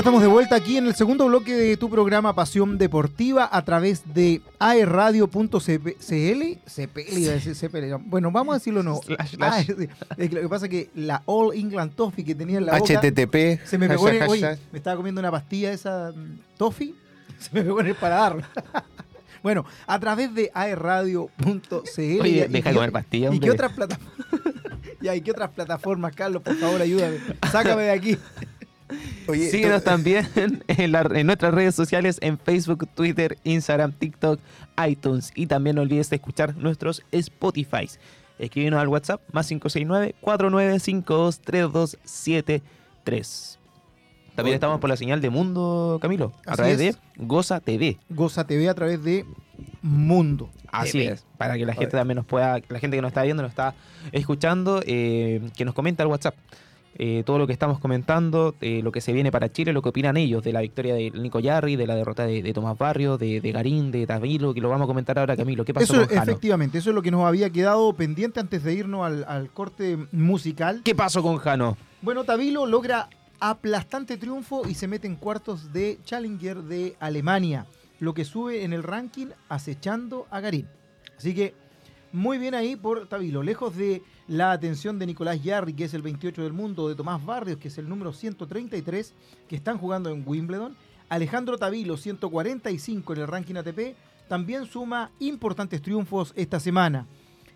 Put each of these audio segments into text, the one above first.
ya estamos de vuelta aquí en el segundo bloque de tu programa Pasión Deportiva a través de aerradio.cl. CPL, Bueno, vamos a decirlo no. Ah, lo que pasa es que la All England Toffee que tenía en la boca. HTTP. Se me pegó en el, oye, me estaba comiendo una pastilla esa mm, Toffee. Se me pegó en el paladar. bueno, a través de aerradio.cl. Oye, deja de comer pastillas. ¿Y qué otras plataformas? ¿y qué otras plataformas, Carlos? Por favor, ayúdame. Sácame de aquí. Síguenos también en, nuestras redes sociales en Facebook, Twitter, Instagram, TikTok, iTunes y también no olvides de escuchar nuestros Spotify. Escríbenos al WhatsApp más 569-4952-3273. También estamos por la señal de Mundo, Camilo, a través de Goza TV. Goza TV a través de Mundo. Así es, para que la gente también nos pueda, la gente que nos está viendo, nos está escuchando, eh, que nos comente al WhatsApp. Eh, todo lo que estamos comentando, eh, lo que se viene para Chile, lo que opinan ellos de la victoria de Nico Yarri, de la derrota de, Tomás Barrio, de, Garín, de Tavilo, que lo vamos a comentar ahora, Camilo. ¿Qué pasó eso, Efectivamente, eso es lo que nos había quedado pendiente antes de irnos al, corte musical. ¿Qué pasó con Jano? Bueno, Tavilo logra aplastante triunfo y se mete en cuartos de Challenger de Alemania, lo que sube en el ranking acechando a Garín. Así que muy bien ahí por Tavilo, lejos de la atención de Nicolás Yarri, que es el 28 del mundo, de Tomás Barrios, que es el número 133, que están jugando en Wimbledon. Alejandro Tavilo, 145 en el ranking ATP, también suma importantes triunfos esta semana.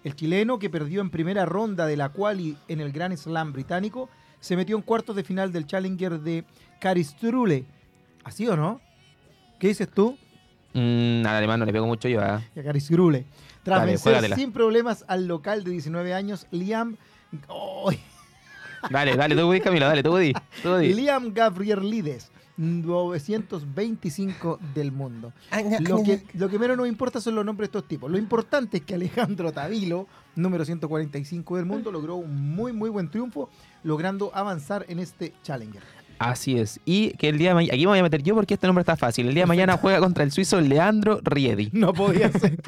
El chileno, que perdió en primera ronda de la quali en el Grand Slam británico, se metió en cuartos de final del Challenger de Caristrule. ¿Así o no? ¿Qué dices tú? Mm, al alemán no le pego mucho yo. ¿eh? A Caristrule. Tras vencer sin problemas al local de 19 años, Liam. Dale, dale, tú Camilo, dale, tú di. Liam Gabrielides. 925 del mundo. Lo que, lo que menos nos importa son los nombres de estos tipos. Lo importante es que Alejandro Tavilo, número 145 del mundo, logró un muy, muy buen triunfo, logrando avanzar en este Challenger. Así es. Y que el día de mañana, aquí me voy a meter yo porque este nombre está fácil. El día de mañana juega contra el suizo Leandro Riedi. No podía ser.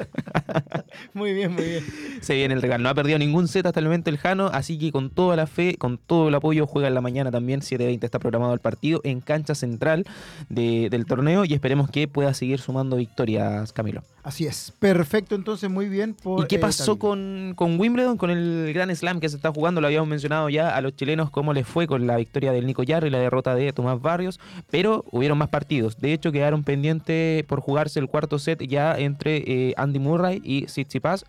muy bien, muy bien. Se viene el regalo. No ha perdido ningún set hasta el momento el Jano, así que con toda la fe, con todo el apoyo, juega en la mañana también. 7.20 está programado el partido en cancha central del torneo y esperemos que pueda seguir sumando victorias, Camilo. Así es. Perfecto, entonces muy bien. Por, ¿Y qué pasó con, con, Wimbledon, con el Gran Slam que se está jugando? Lo habíamos mencionado ya a los chilenos, cómo les fue con la victoria del Nico Yarro y la derrota de Tomás Barrios, pero hubieron más partidos. De hecho, quedaron pendientes por jugarse el cuarto set ya entre eh, Andy Murray y Tsitsipas.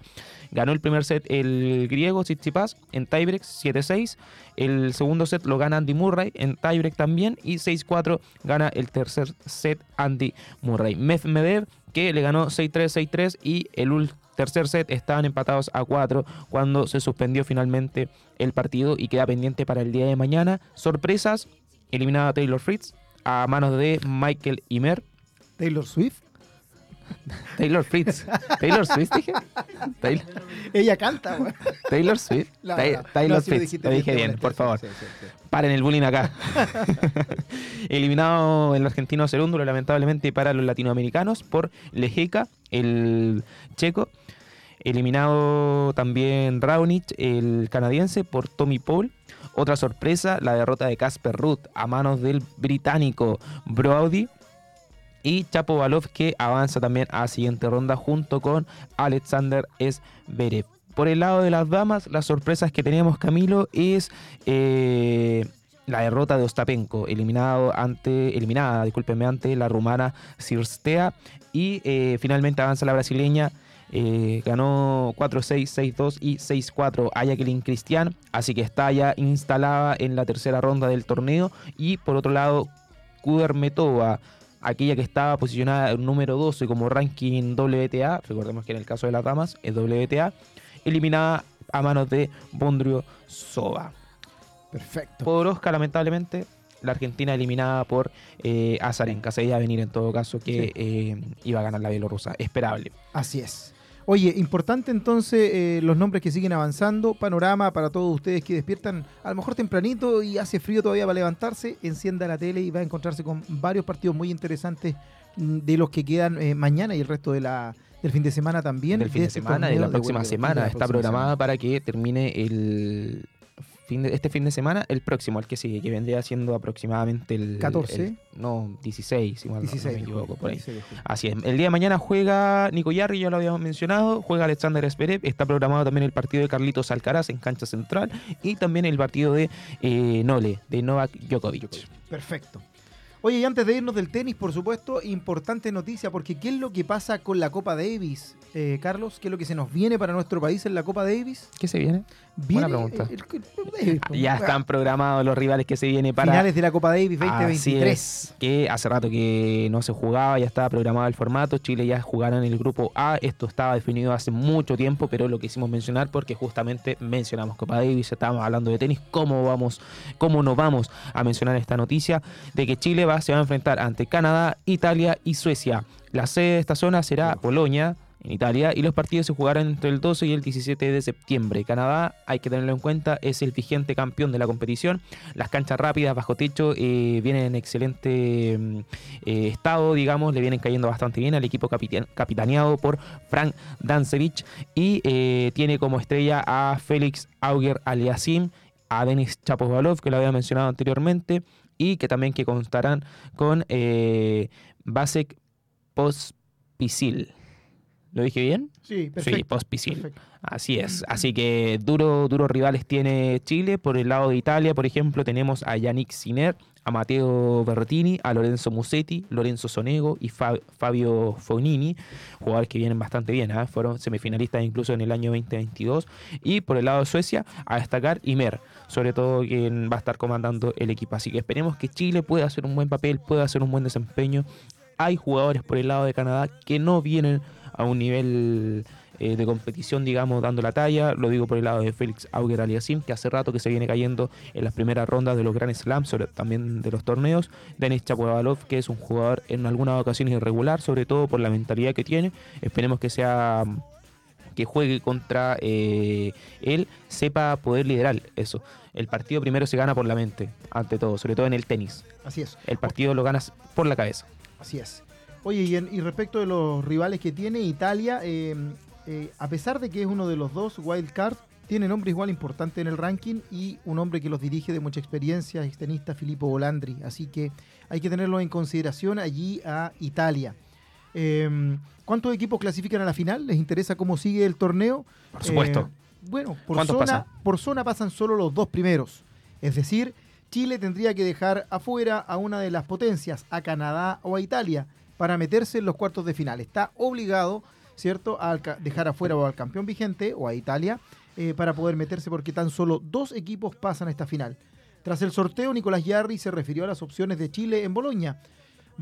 Ganó el primer set el griego Tsitsipas en tiebreak 7-6. El segundo set lo gana Andy Murray en tiebreak también y 6-4 gana el tercer set Andy Murray. Medvedev que le ganó 6-3, 6-3 y el tercer set estaban empatados a 4 cuando se suspendió finalmente el partido y queda pendiente para el día de mañana. Sorpresas, eliminada Taylor Fritz a manos de Michael Imer. Taylor Swift. Taylor Fritz. Taylor Swift dije. Ella canta, Taylor Swift. Taylor Fritz. Lo dije bien, por favor. Paren el bullying acá. Eliminado el argentino segundo, lamentablemente para los latinoamericanos, por Lejeca, el checo. Eliminado también Raonic, el canadiense, por Tommy Paul. Otra sorpresa, la derrota de Casper Ruth a manos del británico Brody. Y Chapo Balov que avanza también a la siguiente ronda junto con Alexander Zverev. Por el lado de las damas, las sorpresas que tenemos Camilo es eh, la derrota de Ostapenko, eliminado eliminada, ante la rumana Sirstea. Y eh, finalmente avanza la brasileña eh, ganó 4-6, 6-2 y 6-4 a Jacqueline Cristian, así que está ya instalada en la tercera ronda del torneo. Y por otro lado, Kudermetova, aquella que estaba posicionada en número 12 como ranking WTA, recordemos que en el caso de las damas es WTA, eliminada a manos de Bondrio Sova. Perfecto. Por Oscar, lamentablemente, la Argentina eliminada por eh, Azarenka. Se iba a venir en todo caso que eh, iba a ganar la Bielorrusia. Esperable. Así es. Oye, importante entonces eh, los nombres que siguen avanzando, panorama para todos ustedes que despiertan a lo mejor tempranito y hace frío todavía para levantarse, encienda la tele y va a encontrarse con varios partidos muy interesantes mm, de los que quedan eh, mañana y el resto de la, del fin de semana también. Del fin de, semana, de la próxima semana. Está programada para que termine el fin de, este fin de semana, el próximo, el que sigue, que vendría siendo aproximadamente el 14. el- no, 16, igual no- no 16 me equivoco, por ahí. 16 de julio. Así es. El día de mañana juega Nico Yarri, ya lo habíamos mencionado. Juega Alexander Zverev. Está programado también el partido de Carlitos Alcaraz en cancha central. Y también el partido de eh, Nole, de Novak Djokovic. Perfecto. Oye, y antes de irnos del tenis, por supuesto, importante noticia, porque ¿qué es lo que pasa con la Copa Davis, eh, Carlos? ¿Qué es lo que se nos viene para nuestro país en la Copa Davis? ¿Qué se viene? Viene pregunta. el- el- el- el- Ya están programados los rivales que se viene para finales de la Copa Davis Así 2023. es, que hace rato que no se jugaba, ya estaba programado el formato. Chile ya jugará en el grupo A. Esto estaba definido hace mucho tiempo, pero lo quisimos mencionar porque justamente mencionamos Copa Davis, estábamos hablando de tenis. ¿Cómo vamos, cómo no vamos a mencionar esta noticia de que Chile se va a enfrentar ante Canadá, Italia y Suecia? La sede de esta zona será Polonia. En Italia, y los partidos se jugarán entre el 12 y el 17 de septiembre. Canadá, hay que tenerlo en cuenta, es el vigente campeón de la competición. Las canchas rápidas bajo techo eh, vienen en excelente mm, eh, estado, digamos, le vienen cayendo bastante bien al equipo capitan- capitaneado por Frank Dancevich y eh, tiene como estrella a Félix Auger Aliasim, a Denis Chapovalov, que lo había mencionado anteriormente, y que también que constarán con eh, Basek Pospisil. ¿Lo dije bien? Sí, Sí, perfecto. Pospisil. perfecto. Así es. Así que duro, duros rivales tiene Chile. Por el lado de Italia, por ejemplo, tenemos a Yannick Sinner, a Matteo Berrettini, a Lorenzo Musetti, Lorenzo Sonego y Fa- Fabio Fognini, jugadores que vienen bastante bien, ¿ah? fueron semifinalistas incluso en el año 2022. Y por el lado de Suecia, a destacar Imer, sobre todo quien va a estar comandando el equipo. Así que esperemos que Chile pueda hacer un buen papel, pueda hacer un buen desempeño. Hay jugadores por el lado de Canadá que no vienen a un nivel eh, de competición, digamos, dando la talla. Lo digo por el lado de Félix Auger Aliasim, que hace rato que se viene cayendo en las primeras rondas de los Grand Slams, sobre, también de los torneos. Denis Chapovalov, que es un jugador en algunas ocasiones irregular, sobre todo por la mentalidad que tiene. Esperemos que sea que juegue contra eh, él, sepa poder liderar eso. El partido primero se gana por la mente, ante todo, sobre todo en el tenis. Así es. El partido lo ganas por la cabeza. Así es. Oye, y, en- y respecto de los rivales que tiene Italia, eh, eh, a pesar de que es uno de los dos wild card, tiene nombre igual importante en el ranking y un hombre que los dirige de mucha experiencia, es tenista Filippo Volandri. Así que hay que tenerlo en consideración allí a Italia. Eh, ¿Cuántos equipos clasifican a la final? ¿Les interesa cómo sigue el torneo? Por supuesto. Eh, bueno, por ¿Cuántos zona, pasan? por zona pasan solo los dos primeros. Es decir, Chile tendría que dejar afuera a una de las potencias, a Canadá o a Italia, para meterse en los cuartos de final. Está obligado, ¿cierto?, a dejar afuera o al campeón vigente o a Italia eh, para poder meterse porque tan solo dos equipos pasan a esta final. Tras el sorteo, Nicolás Yarri se refirió a las opciones de Chile en Boloña.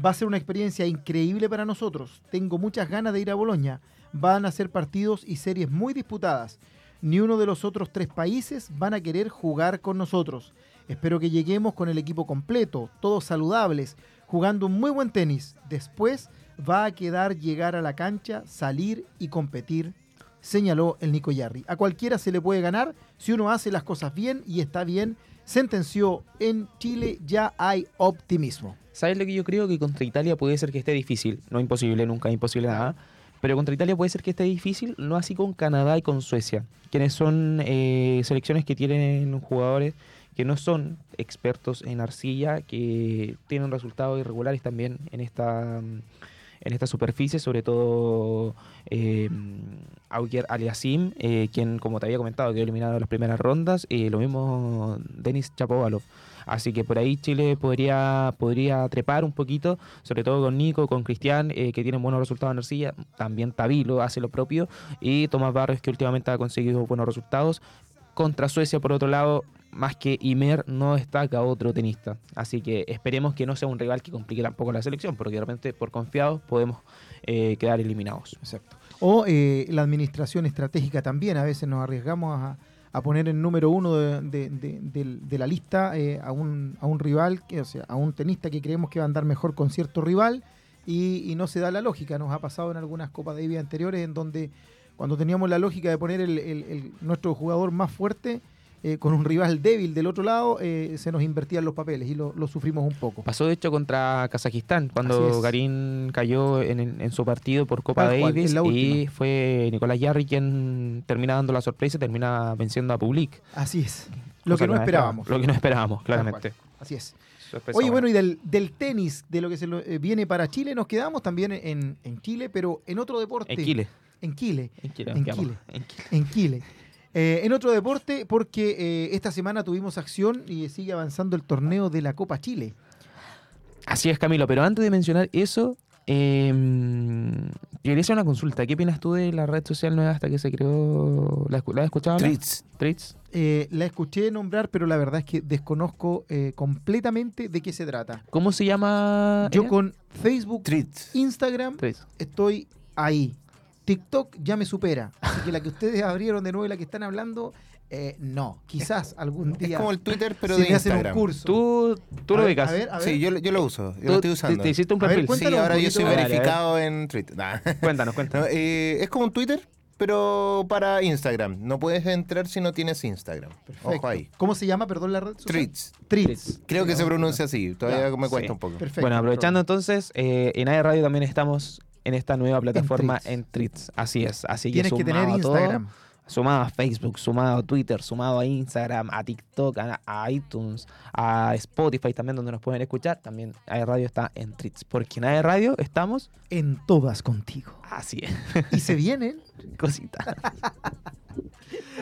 Va a ser una experiencia increíble para nosotros. Tengo muchas ganas de ir a Boloña. Van a ser partidos y series muy disputadas. Ni uno de los otros tres países van a querer jugar con nosotros. Espero que lleguemos con el equipo completo, todos saludables, jugando un muy buen tenis. Después va a quedar llegar a la cancha, salir y competir, señaló el Nico Yarri. A cualquiera se le puede ganar si uno hace las cosas bien y está bien. Sentenció, en Chile ya hay optimismo. ¿Sabes lo que yo creo? Que contra Italia puede ser que esté difícil. No imposible, nunca imposible nada. Pero contra Italia puede ser que esté difícil, no así con Canadá y con Suecia, quienes son eh, selecciones que tienen jugadores que no son expertos en arcilla, que tienen resultados irregulares también en esta en esta superficie, sobre todo eh, Auger Aliasim, eh, quien, como te había comentado, quedó eliminado en las primeras rondas, y lo mismo Denis Chapovalov. Así que por ahí Chile podría, podría trepar un poquito, sobre todo con Nico, con Cristian, eh, que tienen buenos resultados en arcilla. También Tabilo hace lo propio. Y Tomás Barrios, que últimamente ha conseguido buenos resultados. Contra Suecia, por otro lado, más que Imer, no destaca otro tenista. Así que esperemos que no sea un rival que complique tampoco la selección, porque de repente, por confiados, podemos eh, quedar eliminados. Exacto. O eh, la administración estratégica también. A veces nos arriesgamos a, a poner en número uno de, la lista eh, a, un, a un rival, que, o sea, a un tenista que creemos que va a andar mejor con cierto rival y, no se da la lógica. Nos ha pasado en algunas Copas Davis anteriores en donde cuando teníamos la lógica de poner el- nuestro jugador más fuerte, eh, con un rival débil del otro lado, eh, se nos invertían los papeles y lo, lo sufrimos un poco. Pasó de hecho contra Kazajistán, cuando. Garín cayó en, en su partido por Copa Tal Davis y fue Nicolás Yarri quien termina dando la sorpresa y termina venciendo a Public. Así es. Lo que no esperábamos. Lo que no esperábamos, claramente. Así es. Oye, bueno, y del, del tenis, de lo que se lo- eh, viene para Chile, nos quedamos también en, en Chile, pero en otro deporte. en Chile. En Chile. En Chile. En. Chile. En Chile. Eh, en otro deporte, porque eh, esta semana tuvimos acción y sigue avanzando el torneo de la Copa Chile. Así es, Camilo, pero antes de mencionar eso, eh, quería hacer una consulta. ¿Qué opinas tú de la red social nueva hasta que se creó? ¿La, la has escuchado? Treats. Treats. Eh, la escuché nombrar, pero la verdad es que desconozco eh, completamente de qué se trata. ¿Cómo se llama? Yo ella? con Facebook, Treats. Instagram, Treats. estoy ahí. TikTok ya me supera. Así que la que ustedes abrieron de nuevo y la que están hablando, eh, no. Quizás algún Es día como el Twitter, pero de me hacen un Instagram. curso. Tú, tú A lo ver, ubicas. A ver, a ver. Sí, yo, lo- yo lo uso. Yo lo estoy te- usando. Te, hiciste un ver, perfil. sí, ahora yo soy Dale, verificado en Twitter. Nah. Cuéntanos, cuéntanos. No, eh, es como un Twitter, pero para Instagram. No puedes entrar si no tienes Instagram. Perfecto. Ojo ahí. ¿Cómo se llama, perdón, la red? Treats. Treats. Creo que se pronuncia así. Todavía Ya, me cuesta sí. un poco. Perfecto. bueno, aprovechando entonces, eh, en AE Radio también estamos en esta nueva plataforma en Treats. Así es. Así Tienes que tener todo, Instagram. sumado a Facebook, sumado a Twitter, sumado a Instagram, a TikTok, a, a iTunes, a Spotify también donde nos pueden escuchar. También AE Radio está en Treats. Porque en AE Radio estamos En todas contigo. así es. Y se vienen. Cosita.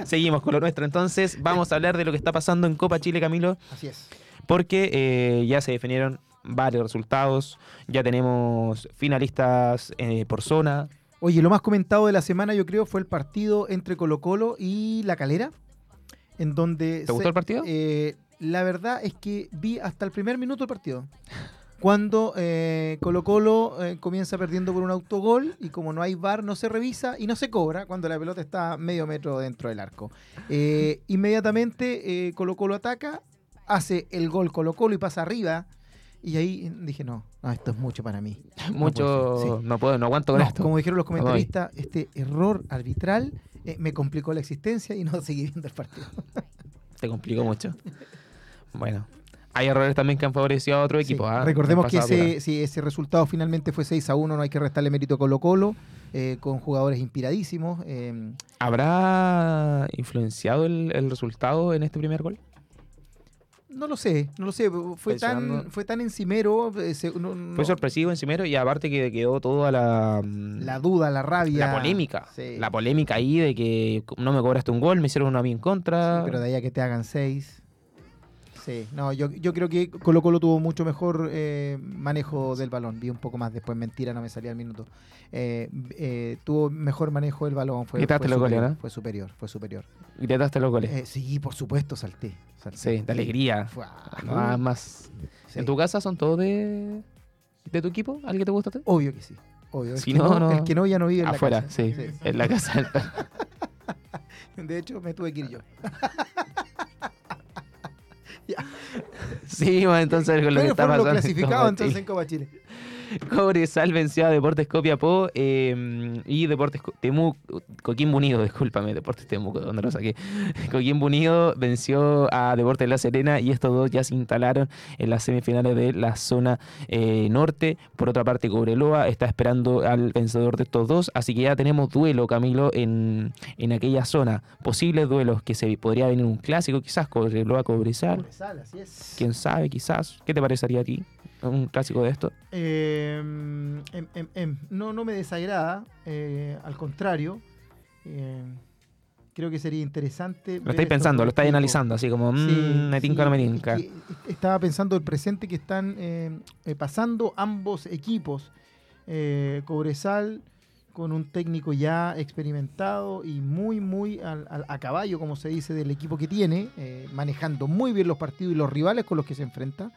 Seguimos con lo nuestro entonces. Vamos a hablar de lo que está pasando en Copa Chile, Camilo. Así es. porque eh, ya se definieron varios resultados, ya tenemos finalistas eh, por zona. Oye, lo más comentado de la semana, yo creo, fue el partido entre Colo Colo y La Calera. En donde. ¿Te gustó el partido? eh, la verdad es que vi hasta el primer minuto el partido. Cuando eh, Colo Colo comienza perdiendo por un autogol y como no hay VAR no se revisa y no se cobra cuando la pelota está medio metro dentro del arco. Inmediatamente Colo Colo ataca, hace el gol Colo Colo y pasa arriba. Y ahí dije, no, no, esto es mucho para mí. Mucho, sí. no puedo, no aguanto con No, esto. como dijeron los comentaristas, este error arbitral eh, me complicó la existencia y no seguí viendo el partido. Te complicó mucho. Bueno, hay errores también que han favorecido a otro Sí, equipo. ¿ah? Recordemos que ese, si ese resultado finalmente fue 6 a 1, no hay que restarle mérito a Colo Colo, eh, con jugadores inspiradísimos. eh, ¿Habrá influenciado el, el resultado en este primer gol? No lo sé, no lo sé, fue tan, fue tan encimero, eh, se- no- no- Fue sorpresivo encimero y aparte que quedó toda la, mm, la duda, la rabia. la polémica. Sí. La polémica ahí de que no me cobraste un gol, me hicieron uno a mí en contra. Sí, pero de ahí a que te hagan 6. Sí, no, yo, yo creo que Colo Colo tuvo mucho mejor eh, manejo del balón. Vi un poco más después, mentira, no me salía al minuto. Eh, eh, tuvo mejor manejo del balón. Fue, Gritaste fue los goles, superior, ¿no? Fue superior, fue superior. Gritaste los goles. Eh, sí, por supuesto, salté. salté. sí, de alegría. Ah, Nada más. sí. ¿En tu casa son todos de, de tu equipo? ¿Alguien que te gusta? Obvio que sí. Obvio. El, Si que no, no, no. el que no ya no vive en Afuera, la casa. sí, En la casa. De hecho, me tuve que ir yo. sí, bueno, entonces lo que está pasando. Copa entonces en Copa Chile. Cobresal venció a Deportes Copiapó eh, y Deportes Co- Temuco, Coquimbo Unido, discúlpame, Deportes Temuco, ¿dónde lo saqué? Coquimbo Unido venció a Deportes La Serena y estos dos ya se instalaron en las semifinales de la zona eh, norte. Por otra parte, Cobreloa está esperando al vencedor de estos dos, así que ya tenemos duelo, Camilo, en, en aquella zona. Posibles duelos que se podría venir un clásico, quizás Cobreloa-Cobresal. Cobresal, así es. Quién sabe, quizás. ¿Qué te parecería a ti? ¿Un clásico de esto? Eh, em, em, em, no, no me desagrada, eh, al contrario. eh, creo que sería interesante. Lo estáis pensando, lo estáis analizando, así como, mmm, me tinca sí, o no me es tinca. que Estaba pensando el presente que están eh, pasando ambos equipos. Eh, Cobresal con un técnico ya experimentado y muy, muy al- al- a caballo, como se dice, del equipo que tiene, manejando muy bien los partidos y los rivales con los que se enfrenta.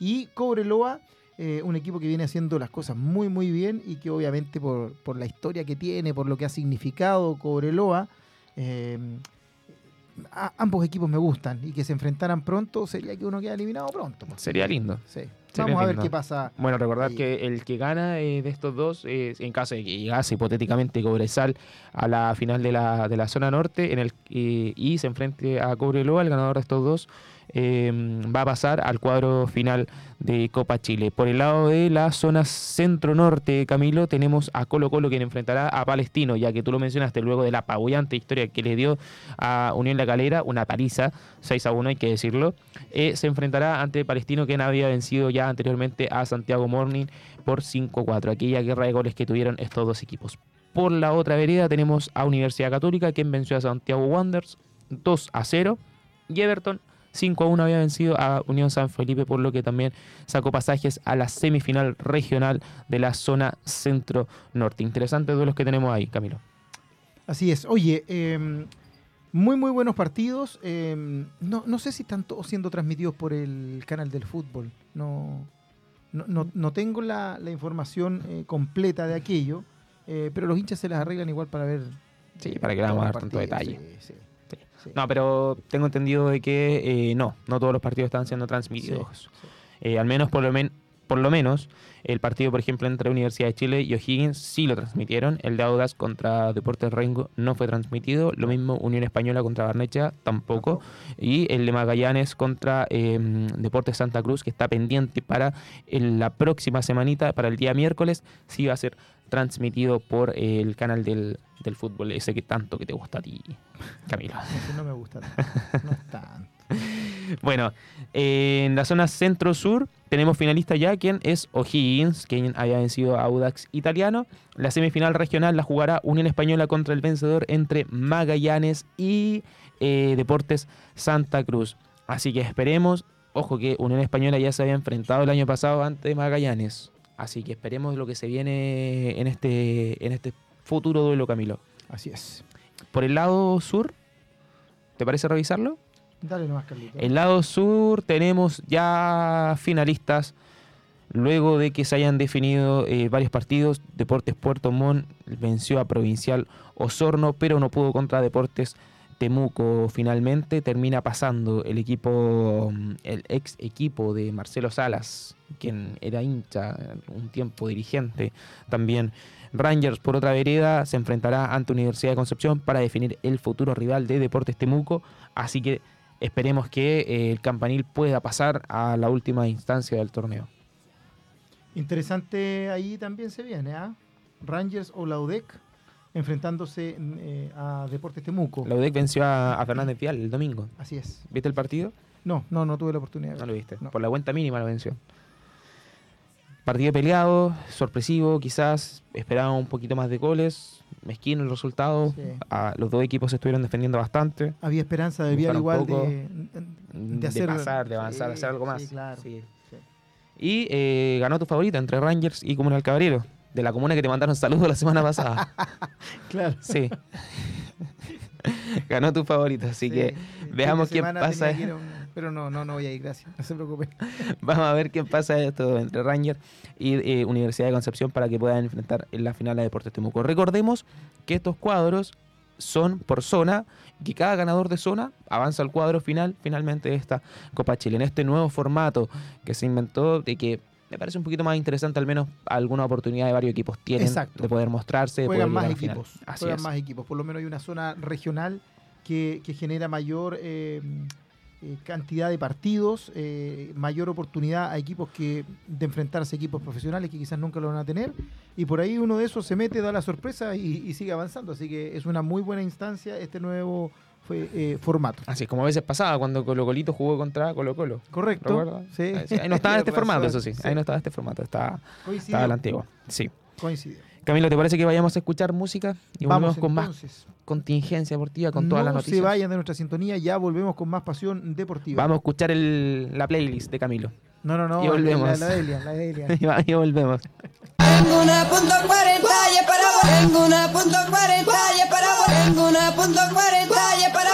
Y Cobreloa, eh, un equipo que viene haciendo las cosas muy, muy bien y que obviamente por, por la historia que tiene, por lo que ha significado Cobreloa, eh, a- ambos equipos me gustan y que se enfrentaran pronto sería que uno queda eliminado pronto. pues. Sería lindo. Sí. Vamos a ver qué pasa. Bueno, recordar Ahí. que el que gana eh, de estos dos, eh, en caso de que llegase hipotéticamente Cobresal a la final de la, de la zona norte en el, eh, y se enfrente a Cobreloa, el ganador de estos dos, eh, va a pasar al cuadro final de Copa Chile. Por el lado de la zona centro-norte, Camilo, tenemos a Colo Colo quien enfrentará a Palestino, ya que tú lo mencionaste luego de la apabullante historia que le dio a Unión La Calera, una paliza, 6 a 1 hay que decirlo, eh, se enfrentará ante Palestino quien había vencido ya anteriormente a Santiago Morning por 5-4, aquella guerra de goles que tuvieron estos dos equipos. Por la otra vereda tenemos a Universidad Católica quien venció a Santiago Wanderers 2 a 0 y Everton 5 a 1 había vencido a Unión San Felipe, por lo que también sacó pasajes a la semifinal regional de la zona centro-norte. Interesantes duelos que tenemos ahí, Camilo. Así es. Oye, eh, muy, muy buenos partidos. eh, no, no sé si están todos siendo transmitidos por el canal del fútbol. No, no, no- no tengo la, la información eh, completa de aquello, eh, pero los hinchas se las arreglan igual para ver. Sí, para que le vamos a todos dar tanto detalle. Sí, sí, Sí. No, pero tengo entendido de que eh, no, no todos los partidos están siendo transmitidos. Sí, Eh, al menos por lo, men- por lo menos el partido, por ejemplo, entre Universidad de Chile y O'Higgins sí lo transmitieron. El de Audas contra Deportes Rengo no fue transmitido. Lo mismo Unión Española contra Barnecha tampoco. Y el de Magallanes contra eh, Deportes Santa Cruz, que está pendiente para el- la próxima semanita, para el día miércoles, sí va a ser transmitido por el canal del, del fútbol, ese que tanto que te gusta a ti, Camilo. No me gusta tanto. No es tanto. Bueno, eh, en la zona centro-sur tenemos finalista ya, quien es O'Higgins, quien había vencido a Audax Italiano. La semifinal regional la jugará Unión Española contra el vencedor entre Magallanes y eh, Deportes Santa Cruz. Así que esperemos, ojo que Unión Española ya se había enfrentado el año pasado ante Magallanes. Así que esperemos lo que se viene en este, en este futuro duelo, Camilo. Así es. Por el lado sur, ¿te parece revisarlo? Dale nomás, Carlito. El lado sur tenemos ya finalistas. Luego de que se hayan definido eh, varios partidos, Deportes Puerto Montt venció a Provincial Osorno, pero no pudo contra Deportes Temuco. Finalmente termina pasando el equipo, mm, el ex equipo de Marcelo Salas, quien era hincha, un tiempo dirigente también. Rangers, por otra vereda, se enfrentará ante Universidad de Concepción para definir el futuro rival de Deportes Temuco. Así que esperemos que eh, el campanil pueda pasar a la última instancia del torneo. Interesante ahí también se viene, ¿ah? Rangers o Laudec enfrentándose eh, a Deportes Temuco. La UDEC venció a, a Fernández Vial el domingo. Así es. ¿Viste el partido? No, no, no tuve la oportunidad. de No lo viste. No. Por la cuenta mínima lo venció. Partido peleado, sorpresivo, quizás esperaba un poquito más de goles. Mezquino el resultado. Sí. Los dos equipos se estuvieron defendiendo bastante. Había esperanza de Vial igual de, De, hacer pasar, de avanzar, de Sí, hacer algo más. Sí, claro. Y eh, ganó tu favorita entre Rangers y Comunal Cabrero. De la comuna que te mandaron saludos la semana pasada. Claro. Sí. ganó tu favorita, así Sí, que veamos quién pasa. un- Pero no, no, no voy a ir, gracias. No se preocupe. Vamos a ver quién pasa esto entre Rangers y eh, Universidad de Concepción para que puedan enfrentar en la final a Deportes Temuco. Recordemos que estos cuadros son por zona y que cada ganador de zona avanza al cuadro final finalmente de esta Copa Chile. En este nuevo formato que se inventó de que me parece un poquito más interesante, al menos alguna oportunidad de varios equipos tienen Exacto. de poder mostrarse, de Juegan poder más equipos. Así Juegan es. más equipos. Por lo menos hay una zona regional que, que genera mayor eh, eh, cantidad de partidos, eh, mayor oportunidad a equipos que de enfrentarse a equipos profesionales que quizás nunca lo van a tener. Y por ahí uno de esos se mete, da la sorpresa y, y sigue avanzando. Así que es una muy buena instancia este nuevo fue, eh, formato. Así es como a veces pasaba cuando Colo Colito jugó contra Colo Colo. Correcto. ¿Recuerdas? Sí. Ahí no estaba en este formato, eso sí. Ahí no estaba este formato, estaba, Coincidió. estaba el antiguo. Sí. Coincidió. Camilo, ¿te parece que vayamos a escuchar música? Y Vamos volvemos con más contingencia deportiva, con todas no las noticias. se vayan de nuestra sintonía, ya volvemos con más pasión deportiva. Vamos a escuchar el- la playlist de Camilo. No, no, no. Y volvemos. La, la de Elian, la de Elian. y va- y volvemos. Tengo una punto cuarenta y es para vos. Tengo una punto cuarenta y es para vos. Tengo una punto cuarenta y es para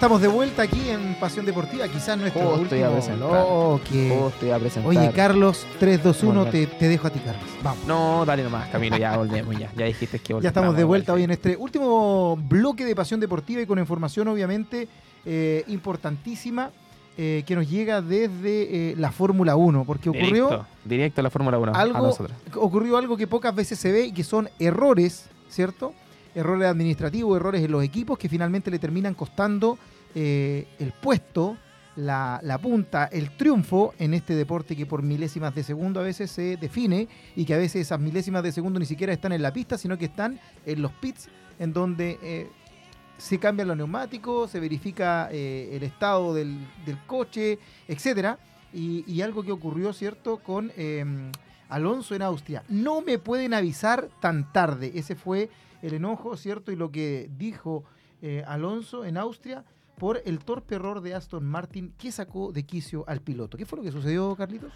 estamos de vuelta aquí en Pasión Deportiva, quizás nuestro Justo último iba a bloque. A presentar. Oye, Carlos, 3, 2, 1, Volver. te, te dejo a ti, Carlos. Vamos. No, dale nomás, Camilo, ya volvemos, ya. Ya dijiste que volvemos. Ya estamos de vuelta hoy en este último bloque de Pasión Deportiva y con información obviamente eh, importantísima eh, que nos llega desde eh, la Fórmula 1, porque ocurrió Directo, directo a la Fórmula 1. a algo, nosotros. ocurrió algo que pocas veces se ve y que son errores, ¿cierto? Errores administrativos, errores en los equipos que finalmente le terminan costando eh, el puesto, la, punta, el triunfo en este deporte que por milésimas de segundo a veces se define y que a veces esas milésimas de segundo ni siquiera están en la pista, sino que están en los pits, en donde eh, se cambian los neumáticos, se verifica eh, el estado del, coche, etcétera. Y, algo que ocurrió, ¿cierto?, con eh, Alonso en Austria. No me pueden avisar tan tarde. Ese fue el enojo, ¿cierto? Y lo que dijo Alonso en Austria por el torpe error de Aston Martin que sacó de quicio al piloto. ¿Qué fue lo que sucedió, Carlitos?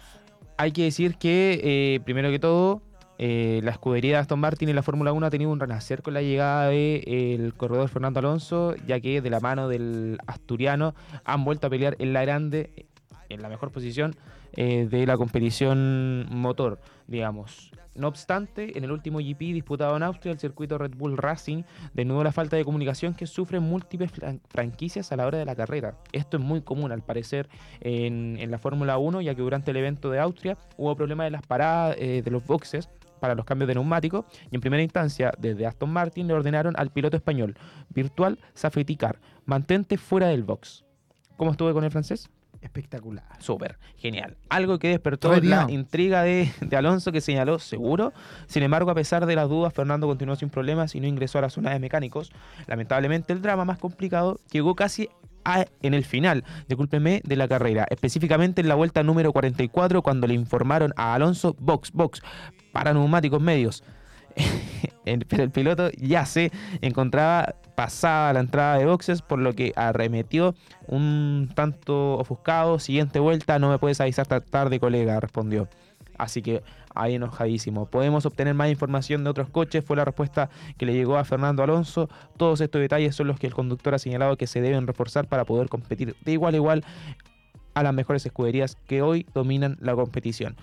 Hay que decir que, eh, primero que todo, eh, la escudería de Aston Martin en la Fórmula 1 ha tenido un renacer con la llegada del corredor Fernando Alonso, ya que de la mano del asturiano han vuelto a pelear en la grande, en la mejor posición eh, de la competición motor, digamos. No obstante, en el último GP disputado en Austria, el circuito Red Bull Racing denudó la falta de comunicación que sufren múltiples fran- franquicias a la hora de la carrera. Esto es muy común, al parecer, en, en la Fórmula 1, ya que durante el evento de Austria hubo problemas de las paradas eh, de los boxes para los cambios de neumáticos y en primera instancia desde Aston Martin le ordenaron al piloto español Virtual Safety Car, mantente fuera del box. ¿Cómo estuve con el francés? Espectacular. Súper, genial. Algo que despertó Retirado. la intriga de, de Alonso que señaló seguro. Sin embargo, a pesar de las dudas, Fernando continuó sin problemas y no ingresó a la zona de mecánicos. Lamentablemente, el drama más complicado llegó casi a- en el final, discúlpeme, de la carrera. Específicamente en la vuelta número 44, cuando le informaron a Alonso, box, box, para neumáticos medios. Pero el piloto ya se encontraba pasada la entrada de boxes, por lo que arremetió un tanto ofuscado. Siguiente vuelta, no me puedes avisar tarde, colega, respondió. Así que ahí enojadísimo. ¿Podemos obtener más información de otros coches? Fue la respuesta que le llegó a Fernando Alonso. Todos estos detalles son los que el conductor ha señalado que se deben reforzar para poder competir de igual a igual a las mejores escuderías que hoy dominan la competición.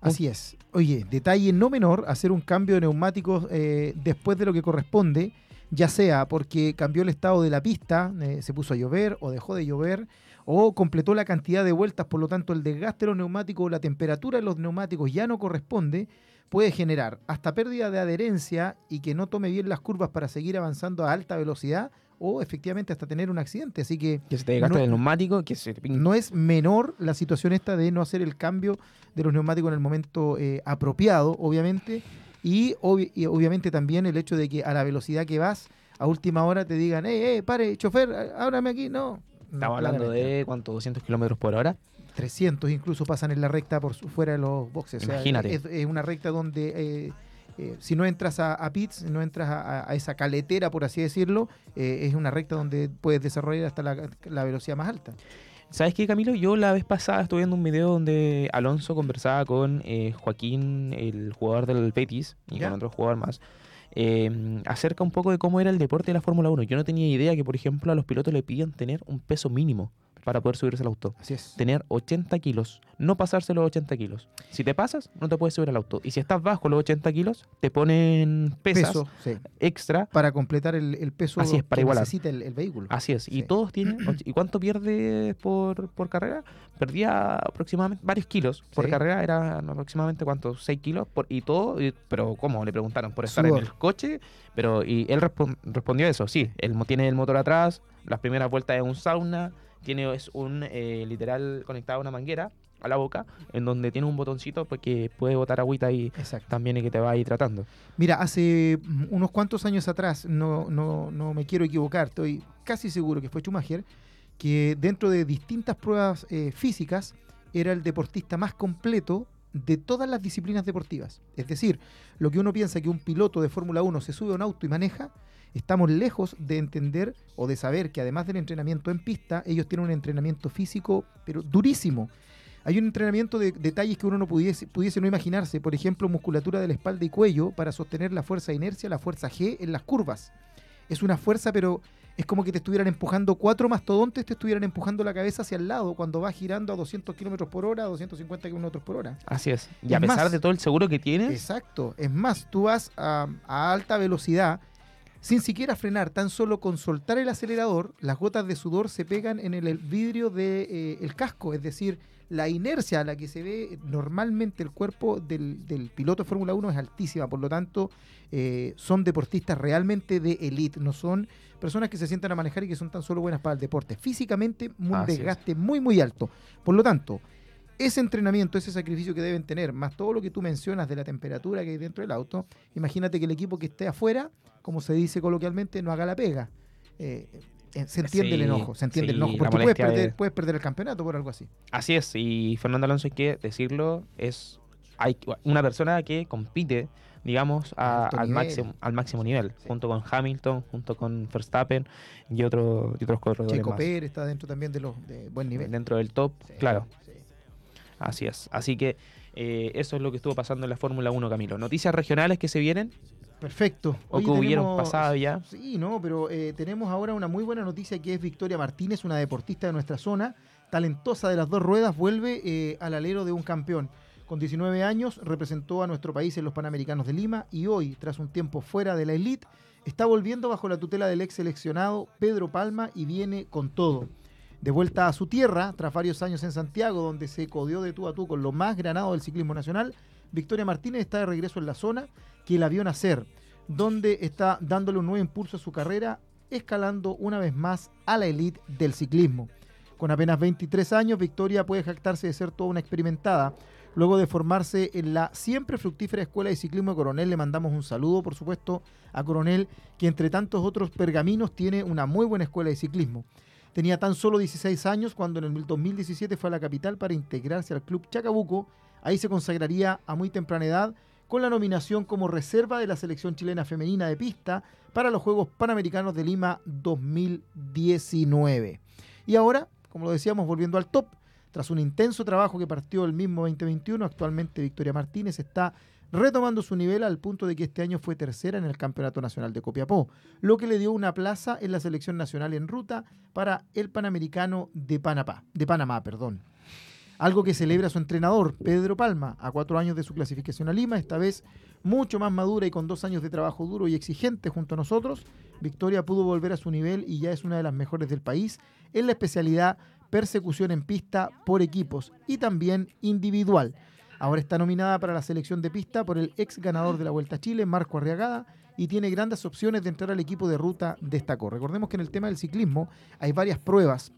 Así es. Oye, detalle no menor, hacer un cambio de neumáticos eh, después de lo que corresponde, ya sea porque cambió el estado de la pista, eh, se puso a llover o dejó de llover, o completó la cantidad de vueltas, por lo tanto el desgaste de los neumáticos o la temperatura de los neumáticos ya no corresponde, puede generar hasta pérdida de adherencia y que no tome bien las curvas para seguir avanzando a alta velocidad o efectivamente hasta tener un accidente. Así que Que se te desgaste No- el neumático, que se te no es menor la situación esta de no hacer el cambio de los neumáticos en el momento eh, apropiado, obviamente, y, obvi- y obviamente también el hecho de que a la velocidad que vas, a última hora te digan, eh, eh, pare, chofer, ábrame aquí, no. No, Estamos hablando de, ¿cuánto? 200 kilómetros por hora. 300 incluso pasan en la recta por su- fuera de los boxes. O sea, Imagínate. es, es una recta donde eh, eh, si no entras a, a pits, no entras a esa caletera, por así decirlo, eh, es una recta donde puedes desarrollar hasta la, la velocidad más alta. ¿Sabes qué, Camilo? Yo la vez pasada estuve viendo un video donde Alonso conversaba con eh, Joaquín, el jugador del Betis, y Ya. con otro jugador más, eh, acerca un poco de cómo era el deporte de la Fórmula 1. Yo no tenía idea que, por ejemplo, a los pilotos le piden tener un peso mínimo para poder subirse al auto. Así es. Tener 80 kilos, no pasarse los 80 kilos. Si te pasas, no te puedes subir al auto. Y si estás bajo los 80 kilos, te ponen pesas Peso, sí. extra para completar el, el peso Así es, para que igualar. necesita el, el vehículo. Así es, y todos tienen. ¿Y cuánto pierde por, por carrera? Perdía aproximadamente varios kilos por Sí. carrera, eran aproximadamente cuántos, 6 kilos, por, y todo, y- pero ¿cómo? Le preguntaron, por estar Sudor. en el coche, pero y él respon- respondió eso, sí, él tiene el motor atrás, las primeras vueltas es un sauna, tiene es un eh, literal conectado a una manguera a la boca, en donde tiene un botoncito pues, que puede botar agüita y también y que te va ahí tratando. Mira, hace mm, unos cuantos años atrás, no, no, no me quiero equivocar, estoy casi seguro que fue Schumacher, que dentro de distintas pruebas eh, físicas era el deportista más completo de todas las disciplinas deportivas. Es decir, lo que uno piensa que un piloto de Fórmula 1 se sube a un auto y maneja, estamos lejos de entender o de saber que además del entrenamiento en pista, ellos tienen un entrenamiento físico, pero durísimo. Hay un entrenamiento de detalles que uno no pudiese, pudiese no imaginarse, por ejemplo, musculatura de la espalda y cuello para sostener la fuerza de inercia, la fuerza G en las curvas. Es una fuerza, pero es como que te estuvieran empujando cuatro mastodontes, te estuvieran empujando la cabeza hacia el lado cuando vas girando a 200 kilómetros por hora, 250 kilómetros por hora. Así es. Y Es a pesar más- de todo el seguro que tienes, Exacto. Es más, tú vas a, a alta velocidad sin siquiera frenar, tan solo con soltar el acelerador, las gotas de sudor se pegan en el, vidrio del casco, es decir, la inercia a la que se ve normalmente el cuerpo del, del piloto de Fórmula 1 es altísima, por lo tanto eh, son deportistas realmente de elite, no son personas que se sientan a manejar y que son tan solo buenas para el deporte. Físicamente, un Así es. desgaste muy, muy alto. Por lo tanto, ese entrenamiento, ese sacrificio que deben tener, más todo lo que tú mencionas de la temperatura que hay dentro del auto, imagínate que el equipo que esté afuera, como se dice coloquialmente, no haga la pega. Eh, eh, se entiende el enojo, se entiende el enojo, porque puedes perder, de- puedes perder el campeonato por algo así. así es. Y Fernando Alonso, hay que decirlo, es hay una persona que compite, digamos, a- al, máximo, al máximo nivel, Sí. junto con Hamilton, junto con Verstappen y, otro, y otros corredores Checo. Pérez está dentro también de los de buen nivel. Dentro del top, claro. Sí. Así es. Así que eh, eso es lo que estuvo pasando en la Fórmula 1, Camilo. Noticias regionales que se vienen Perfecto. o Oye, que hubieron tenemos- pasado ya. Sí, no, pero eh, tenemos ahora una muy buena noticia que es Victoria Martínez, una deportista de nuestra zona, talentosa de las dos ruedas, vuelve eh, al alero de un campeón. Con 19 años representó a nuestro país en los Panamericanos de Lima y hoy, tras un tiempo fuera de la elite, está volviendo bajo la tutela del ex seleccionado Pedro Palma y viene con todo. De vuelta a su tierra, tras varios años en Santiago, donde se codió de tú a tú con lo más granado del ciclismo nacional, Victoria Martínez está de regreso en la zona que la vio nacer, donde está dándole un nuevo impulso a su carrera, escalando una vez más a la elite del ciclismo. Con apenas 23 años, Victoria puede jactarse de ser toda una experimentada. Luego de formarse en la siempre fructífera Escuela de Ciclismo de Coronel, le mandamos un saludo, por supuesto, a Coronel, que entre tantos otros pergaminos tiene una muy buena escuela de ciclismo. Tenía tan solo 16 años cuando en el 2017 fue a la capital para integrarse al Club Chacabuco. Ahí se consagraría a muy temprana edad con la nominación como reserva de la selección chilena femenina de pista para los Juegos Panamericanos de Lima 2019. Y ahora, como lo decíamos, volviendo al top, tras un intenso trabajo que partió el mismo 2021, actualmente Victoria Martínez está retomando su nivel al punto de que este año fue tercera en el Campeonato Nacional de Copiapó, lo que le dio una plaza en la selección nacional en ruta para el Panamericano de Panamá, de Panamá, perdón. Algo que celebra su entrenador, Pedro Palma, a cuatro años de su clasificación a Lima, esta vez mucho más madura y con dos años de trabajo duro y exigente junto a nosotros, Victoria pudo volver a su nivel y ya es una de las mejores del país en la especialidad persecución en pista por equipos y también individual. Ahora está nominada para la selección de pista por el ex ganador de la Vuelta a Chile, Marco Arriagada, y tiene grandes opciones de entrar al equipo de ruta destacó. Recordemos que en el tema del ciclismo hay varias pruebas.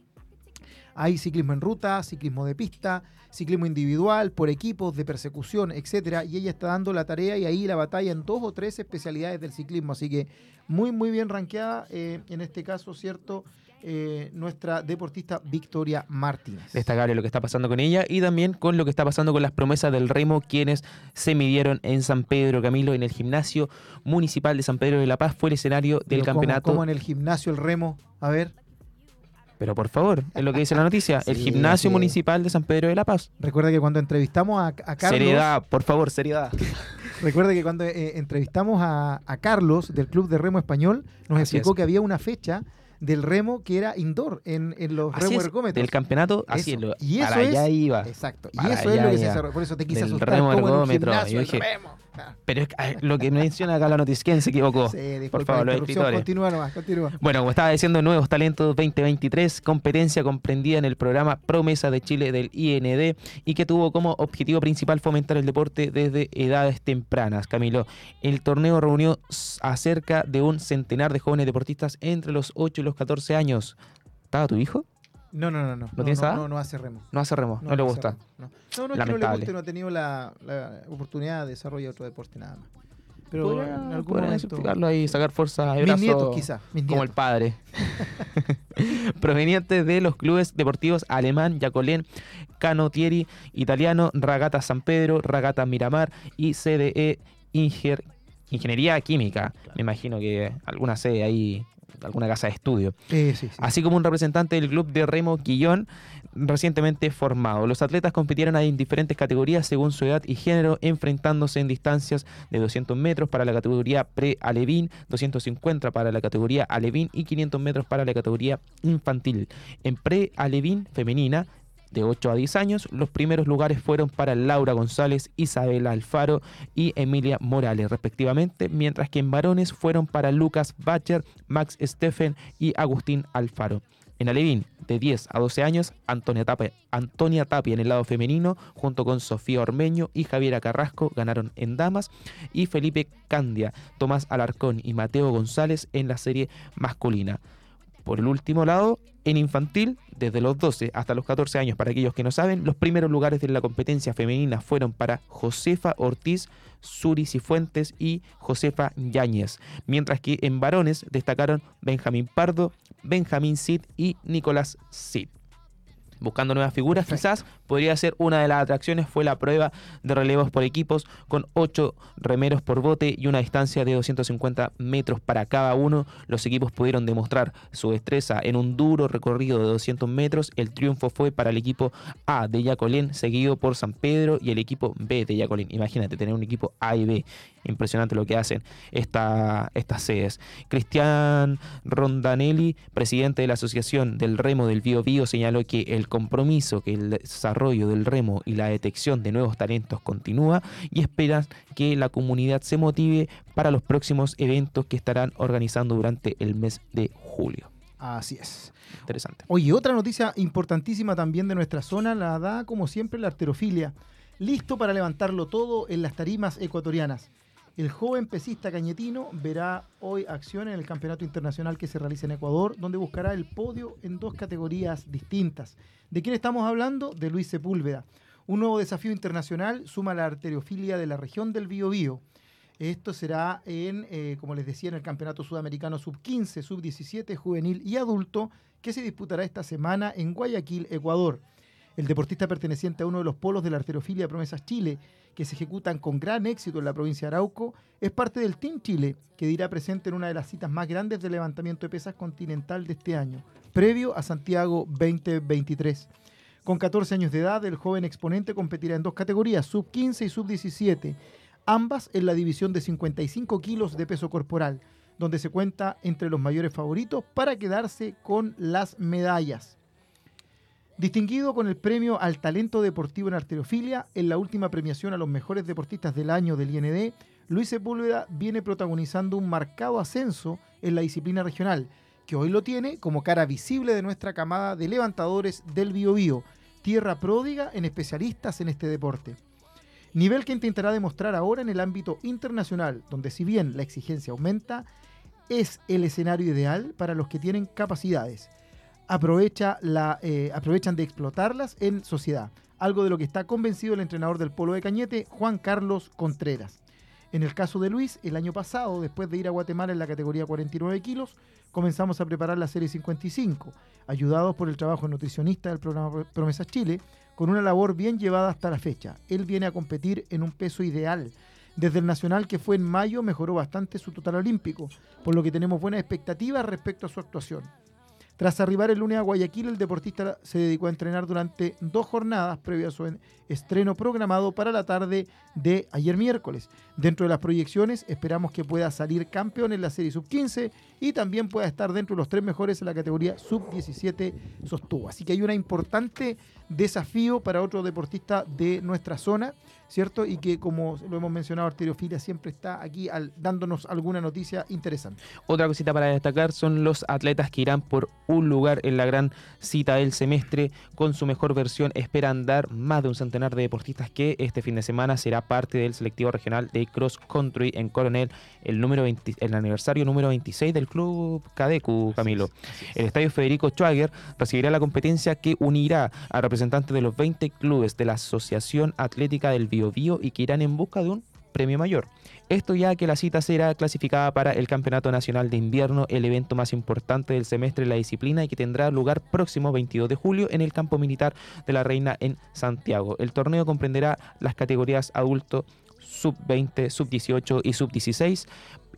Hay ciclismo en ruta, ciclismo de pista, ciclismo individual, por equipos, de persecución, etcétera. Y ella está dando la tarea y ahí la batalla en dos o tres especialidades del ciclismo. Así que muy, muy bien rankeada, eh, en este caso, ¿cierto? Eh, nuestra deportista Victoria Martínez. Destacable lo que está pasando con ella y también con lo que está pasando con las promesas del remo, quienes se midieron en San Pedro Camilo, en el gimnasio municipal de San Pedro de la Paz. Fue el escenario del Pero ¿cómo- campeonato. cómo en el gimnasio el remo? A ver, Pero por favor, es lo que dice la noticia. el gimnasio municipal de San Pedro de la Paz. recuerda que cuando entrevistamos a, a Carlos. Seriedad, por favor, seriedad. Recuerda que cuando eh, entrevistamos a, a Carlos del Club de Remo Español, nos Así explicó es. que había una fecha del remo que era indoor en, en los Así remo ergómetros. del campeonato, así es. Eso. lo- Y eso para allá es- iba. Exacto. Y eso es lo allá que se iba. desarrolla. Por eso te quise Del asustar. remo ergómetro. gimnasio, Yo el dije, remo. Ah, Pero es lo que menciona acá la noticia, ¿quién se equivocó? sí, disculpa por favor, los escritores. Continúa nomás, continúa. Bueno, como estaba diciendo, Nuevos Talentos 2023, competencia comprendida en el programa Promesa de Chile del IND y que tuvo como objetivo principal fomentar el deporte desde edades tempranas. Camilo, el torneo reunió a cerca de un centenar de jóvenes deportistas entre los 8 y los 14 años. ¿Estaba tu hijo? No, no, no. ¿No, no, tienes no, no, no hace remo. No hace remo, no, le hace gusta. remo, No, no, no es que no le guste, no ha tenido la, la oportunidad de desarrollar otro deporte nada más. Pero en algún momento. explicarlo ahí, sacar fuerza de Mis nietos, quizás. Como el padre. Provenientes de los clubes deportivos Alemán, Yacolén, Canotieri, Italiano, Ragata San Pedro, Ragata Miramar y CDE Inger- Ingeniería Química. Me imagino que alguna sede ahí, alguna casa de estudio. Eh, sí, sí. Así como un representante del club de remo Quillón recientemente formado. Los atletas compitieron en diferentes categorías según su edad y género, enfrentándose en distancias de 200 metros para la categoría pre-alevín, 250 para la categoría alevín y 500 metros para la categoría infantil. En pre-alevín femenina, de 8 a 10 años. Los primeros lugares fueron para Laura González, Isabela Alfaro y Emilia Morales, respectivamente, mientras que en varones fueron para Lucas Bacher, Max Steffen y Agustín Alfaro. En Alevín, de 10 a 12 años, Antonia Tapia, Antonia Tapia en el lado femenino, junto con Sofía Ormeño y Javiera Carrasco, ganaron en damas, y Felipe Candia, Tomás Alarcón y Mateo González en la serie masculina. Por el último lado, en infantil, desde los 12 hasta los 14 años, para aquellos que no saben, los primeros lugares de la competencia femenina fueron para Josefa Ortiz, Suri Cifuentes y Josefa Yáñez, mientras que en varones destacaron Benjamín Pardo, Benjamín Cid y Nicolás Cid. Buscando nuevas figuras, quizás podría ser una de las atracciones fue la prueba de relevos por equipos con 8 remeros por bote y una distancia de 250 metros para cada uno. Los equipos pudieron demostrar su destreza en un duro recorrido de 200 metros. El triunfo fue para el equipo A de Yacolén, seguido por San Pedro y el equipo B de Yacolén. Imagínate tener un equipo A y B. Impresionante lo que hacen esta- estas sedes. Cristian Rondanelli, presidente de la Asociación del Remo del Bío Bío, señaló que el compromiso, que el desarrollo del remo y la detección de nuevos talentos continúa y espera que la comunidad se motive para los próximos eventos que estarán organizando durante el mes de julio. Así es. Interesante. Oye, otra noticia importantísima también de nuestra zona la da, como siempre, la arterofilia. Listo para levantarlo todo en las tarimas ecuatorianas. El joven pesista cañetino verá hoy acción en el campeonato internacional que se realiza en Ecuador, donde buscará el podio en dos categorías distintas. ¿De quién estamos hablando? De Luis Sepúlveda. Un nuevo desafío internacional suma la arteriofilia de la región del Biobío. Esto será en, eh, como les decía, en el Campeonato Sudamericano Sub-15, Sub-17, Juvenil y Adulto, que se disputará esta semana en Guayaquil, Ecuador. El deportista perteneciente a uno de los polos de la arterofilia Promesas Chile, que se ejecutan con gran éxito en la provincia de Arauco, es parte del Team Chile, que dirá presente en una de las citas más grandes de levantamiento de pesas continental de este año, previo a Santiago 2023. Con 14 años de edad, el joven exponente competirá en dos categorías, sub-15 y sub-17, ambas en la división de 55 kilos de peso corporal, donde se cuenta entre los mayores favoritos para quedarse con las medallas. Distinguido con el premio al talento deportivo en arterofilia, en la última premiación a los mejores deportistas del año del IND, Luis Sepúlveda viene protagonizando un marcado ascenso en la disciplina regional, que hoy lo tiene como cara visible de nuestra camada de levantadores del Biobío, tierra pródiga en especialistas en este deporte. Nivel que intentará demostrar ahora en el ámbito internacional, donde si bien la exigencia aumenta, es el escenario ideal para los que tienen capacidades. Aprovecha la, eh, aprovechan de explotarlas en sociedad, algo de lo que está convencido el entrenador del Polo de Cañete, Juan Carlos Contreras. En el caso de Luis, el año pasado, después de ir a Guatemala en la categoría 49 kilos, comenzamos a preparar la serie 55, ayudados por el trabajo de nutricionista del programa Promesas Chile, con una labor bien llevada hasta la fecha. Él viene a competir en un peso ideal. Desde el Nacional que fue en mayo mejoró bastante su total olímpico, por lo que tenemos buenas expectativas respecto a su actuación. Tras arribar el lunes a Guayaquil, el deportista se dedicó a entrenar durante dos jornadas previo a su en- estreno programado para la tarde de ayer miércoles. Dentro de las proyecciones, esperamos que pueda salir campeón en la serie sub-15 y también pueda estar dentro de los tres mejores en la categoría sub-17 sostuvo. Así que hay un importante desafío para otro deportista de nuestra zona, ¿cierto? Y que, como lo hemos mencionado, Arteriofilia siempre está aquí al- dándonos alguna noticia interesante. Otra cosita para destacar son los atletas que irán por un lugar en la gran cita del semestre. Con su mejor versión esperan dar más de un centenar de deportistas que este fin de semana será parte del selectivo regional de Cross Country en Coronel, el, número 20 el aniversario número 26 del Club Cadecu, Camilo. El estadio Federico Schwager recibirá la competencia que unirá a representantes de los 20 clubes de la Asociación Atlética del Biobío y que irán en busca de un premio mayor. Esto ya que la cita será clasificada para el Campeonato Nacional de Invierno, el evento más importante del semestre de la disciplina y que tendrá lugar próximo 22 de julio en el campo militar de la Reina en Santiago. El torneo comprenderá las categorías adulto, sub-20, sub-18 y sub-16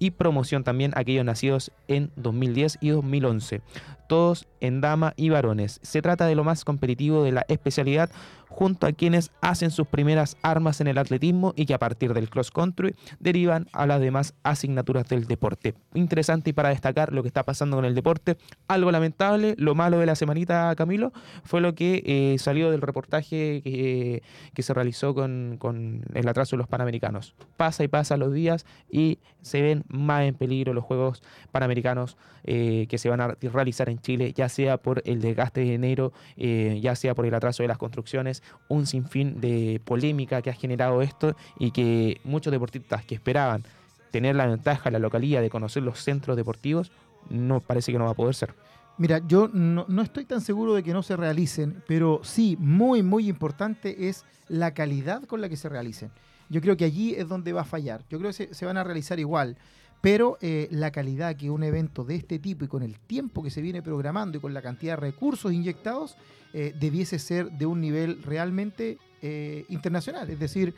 y promoción también aquellos nacidos en 2010 y 2011, todos en dama y varones. Se trata de lo más competitivo de la especialidad junto a quienes hacen sus primeras armas en el atletismo y que a partir del cross country derivan a las demás asignaturas del deporte. Interesante y para destacar lo que está pasando con el deporte, algo lamentable, lo malo de la semanita Camilo, fue lo que eh, salió del reportaje que, que se realizó con, el atraso de los Panamericanos. Pasa y pasa los días y se ven más en peligro los Juegos Panamericanos eh, que se van a realizar en Chile, ya sea por el desgaste de enero, eh, ya sea por el atraso de las construcciones, un sinfín de polémica que ha generado esto y que muchos deportistas que esperaban tener la ventaja, la localidad de conocer los centros deportivos, no parece que no va a poder ser. Mira, yo no, no estoy tan seguro de que no se realicen, pero sí, muy, muy importante es la calidad con la que se realicen. Yo creo que allí es donde va a fallar. Yo creo que se, se van a realizar igual, pero eh, la calidad que un evento de este tipo y con el tiempo que se viene programando y con la cantidad de recursos inyectados, eh, debiese ser de un nivel realmente eh, internacional. Es decir,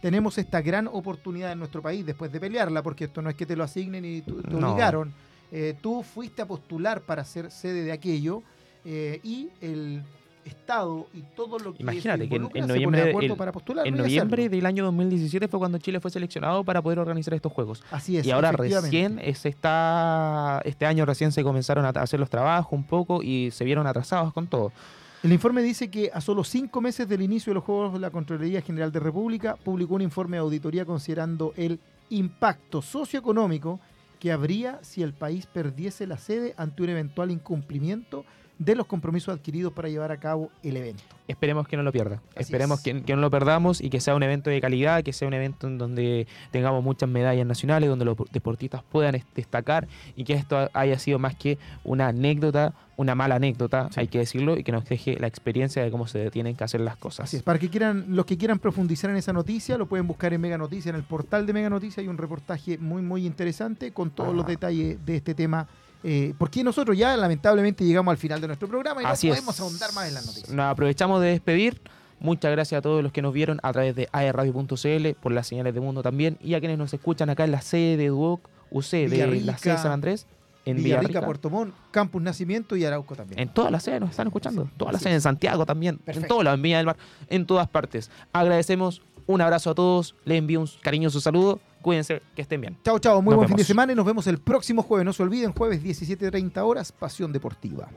tenemos esta gran oportunidad en nuestro país después de pelearla, porque esto no es que te lo asignen y tú- te No. obligaron. Eh, tú fuiste a postular para ser sede de aquello y el Estado y todo lo que Imagínate que en, en noviembre, de el- para postular. en noviembre del año 2017 fue cuando Chile fue seleccionado para poder organizar estos Juegos. Así es. y ahora recién se está, este año recién se comenzaron a hacer los trabajos un poco y se vieron atrasados con todo. El informe dice que a solo cinco meses del inicio de los Juegos, la Contraloría General de República publicó un informe de auditoría considerando el impacto socioeconómico que habría si el país perdiese la sede ante un eventual incumplimiento de los compromisos adquiridos para llevar a cabo el evento. Esperemos que no lo pierda. Así Esperemos es. que, que no lo perdamos y que sea un evento de calidad, que sea un evento en donde tengamos muchas medallas nacionales, donde los deportistas puedan est- destacar y que esto haya sido más que una anécdota, una mala anécdota, hay que decirlo, y que nos deje la experiencia de cómo se tienen que hacer las cosas. Así es, para que quieran, los que quieran profundizar en esa noticia, lo pueden buscar en Mega Noticia, en el portal de Mega Noticia hay un reportaje muy, muy interesante con todos los Ah. detalles de este tema. Eh, porque nosotros ya lamentablemente llegamos al final de nuestro programa y Así no es. podemos ahondar más en las noticias. Nos aprovechamos de despedir. Muchas gracias a todos los que nos vieron a través de aerradio.cl, por las señales de mundo también, y a quienes nos escuchan acá en la sede de Duoc UC de Villarrica, la sede de San Andrés, en Villarrica, Villarrica. Puerto Montt, Campus Nacimiento y Arauco también. En todas las sedes nos están escuchando. Todas las sedes, en es. Santiago también. En todas las en Viña del Mar. En todas partes. Agradecemos. Un abrazo a todos. Les envío un cariñoso saludo. Cuídense, que estén bien. Chao, chao, muy Nos buen fin de semana y nos vemos el próximo jueves. No se olviden, jueves 17.30 horas, Pasión Deportiva.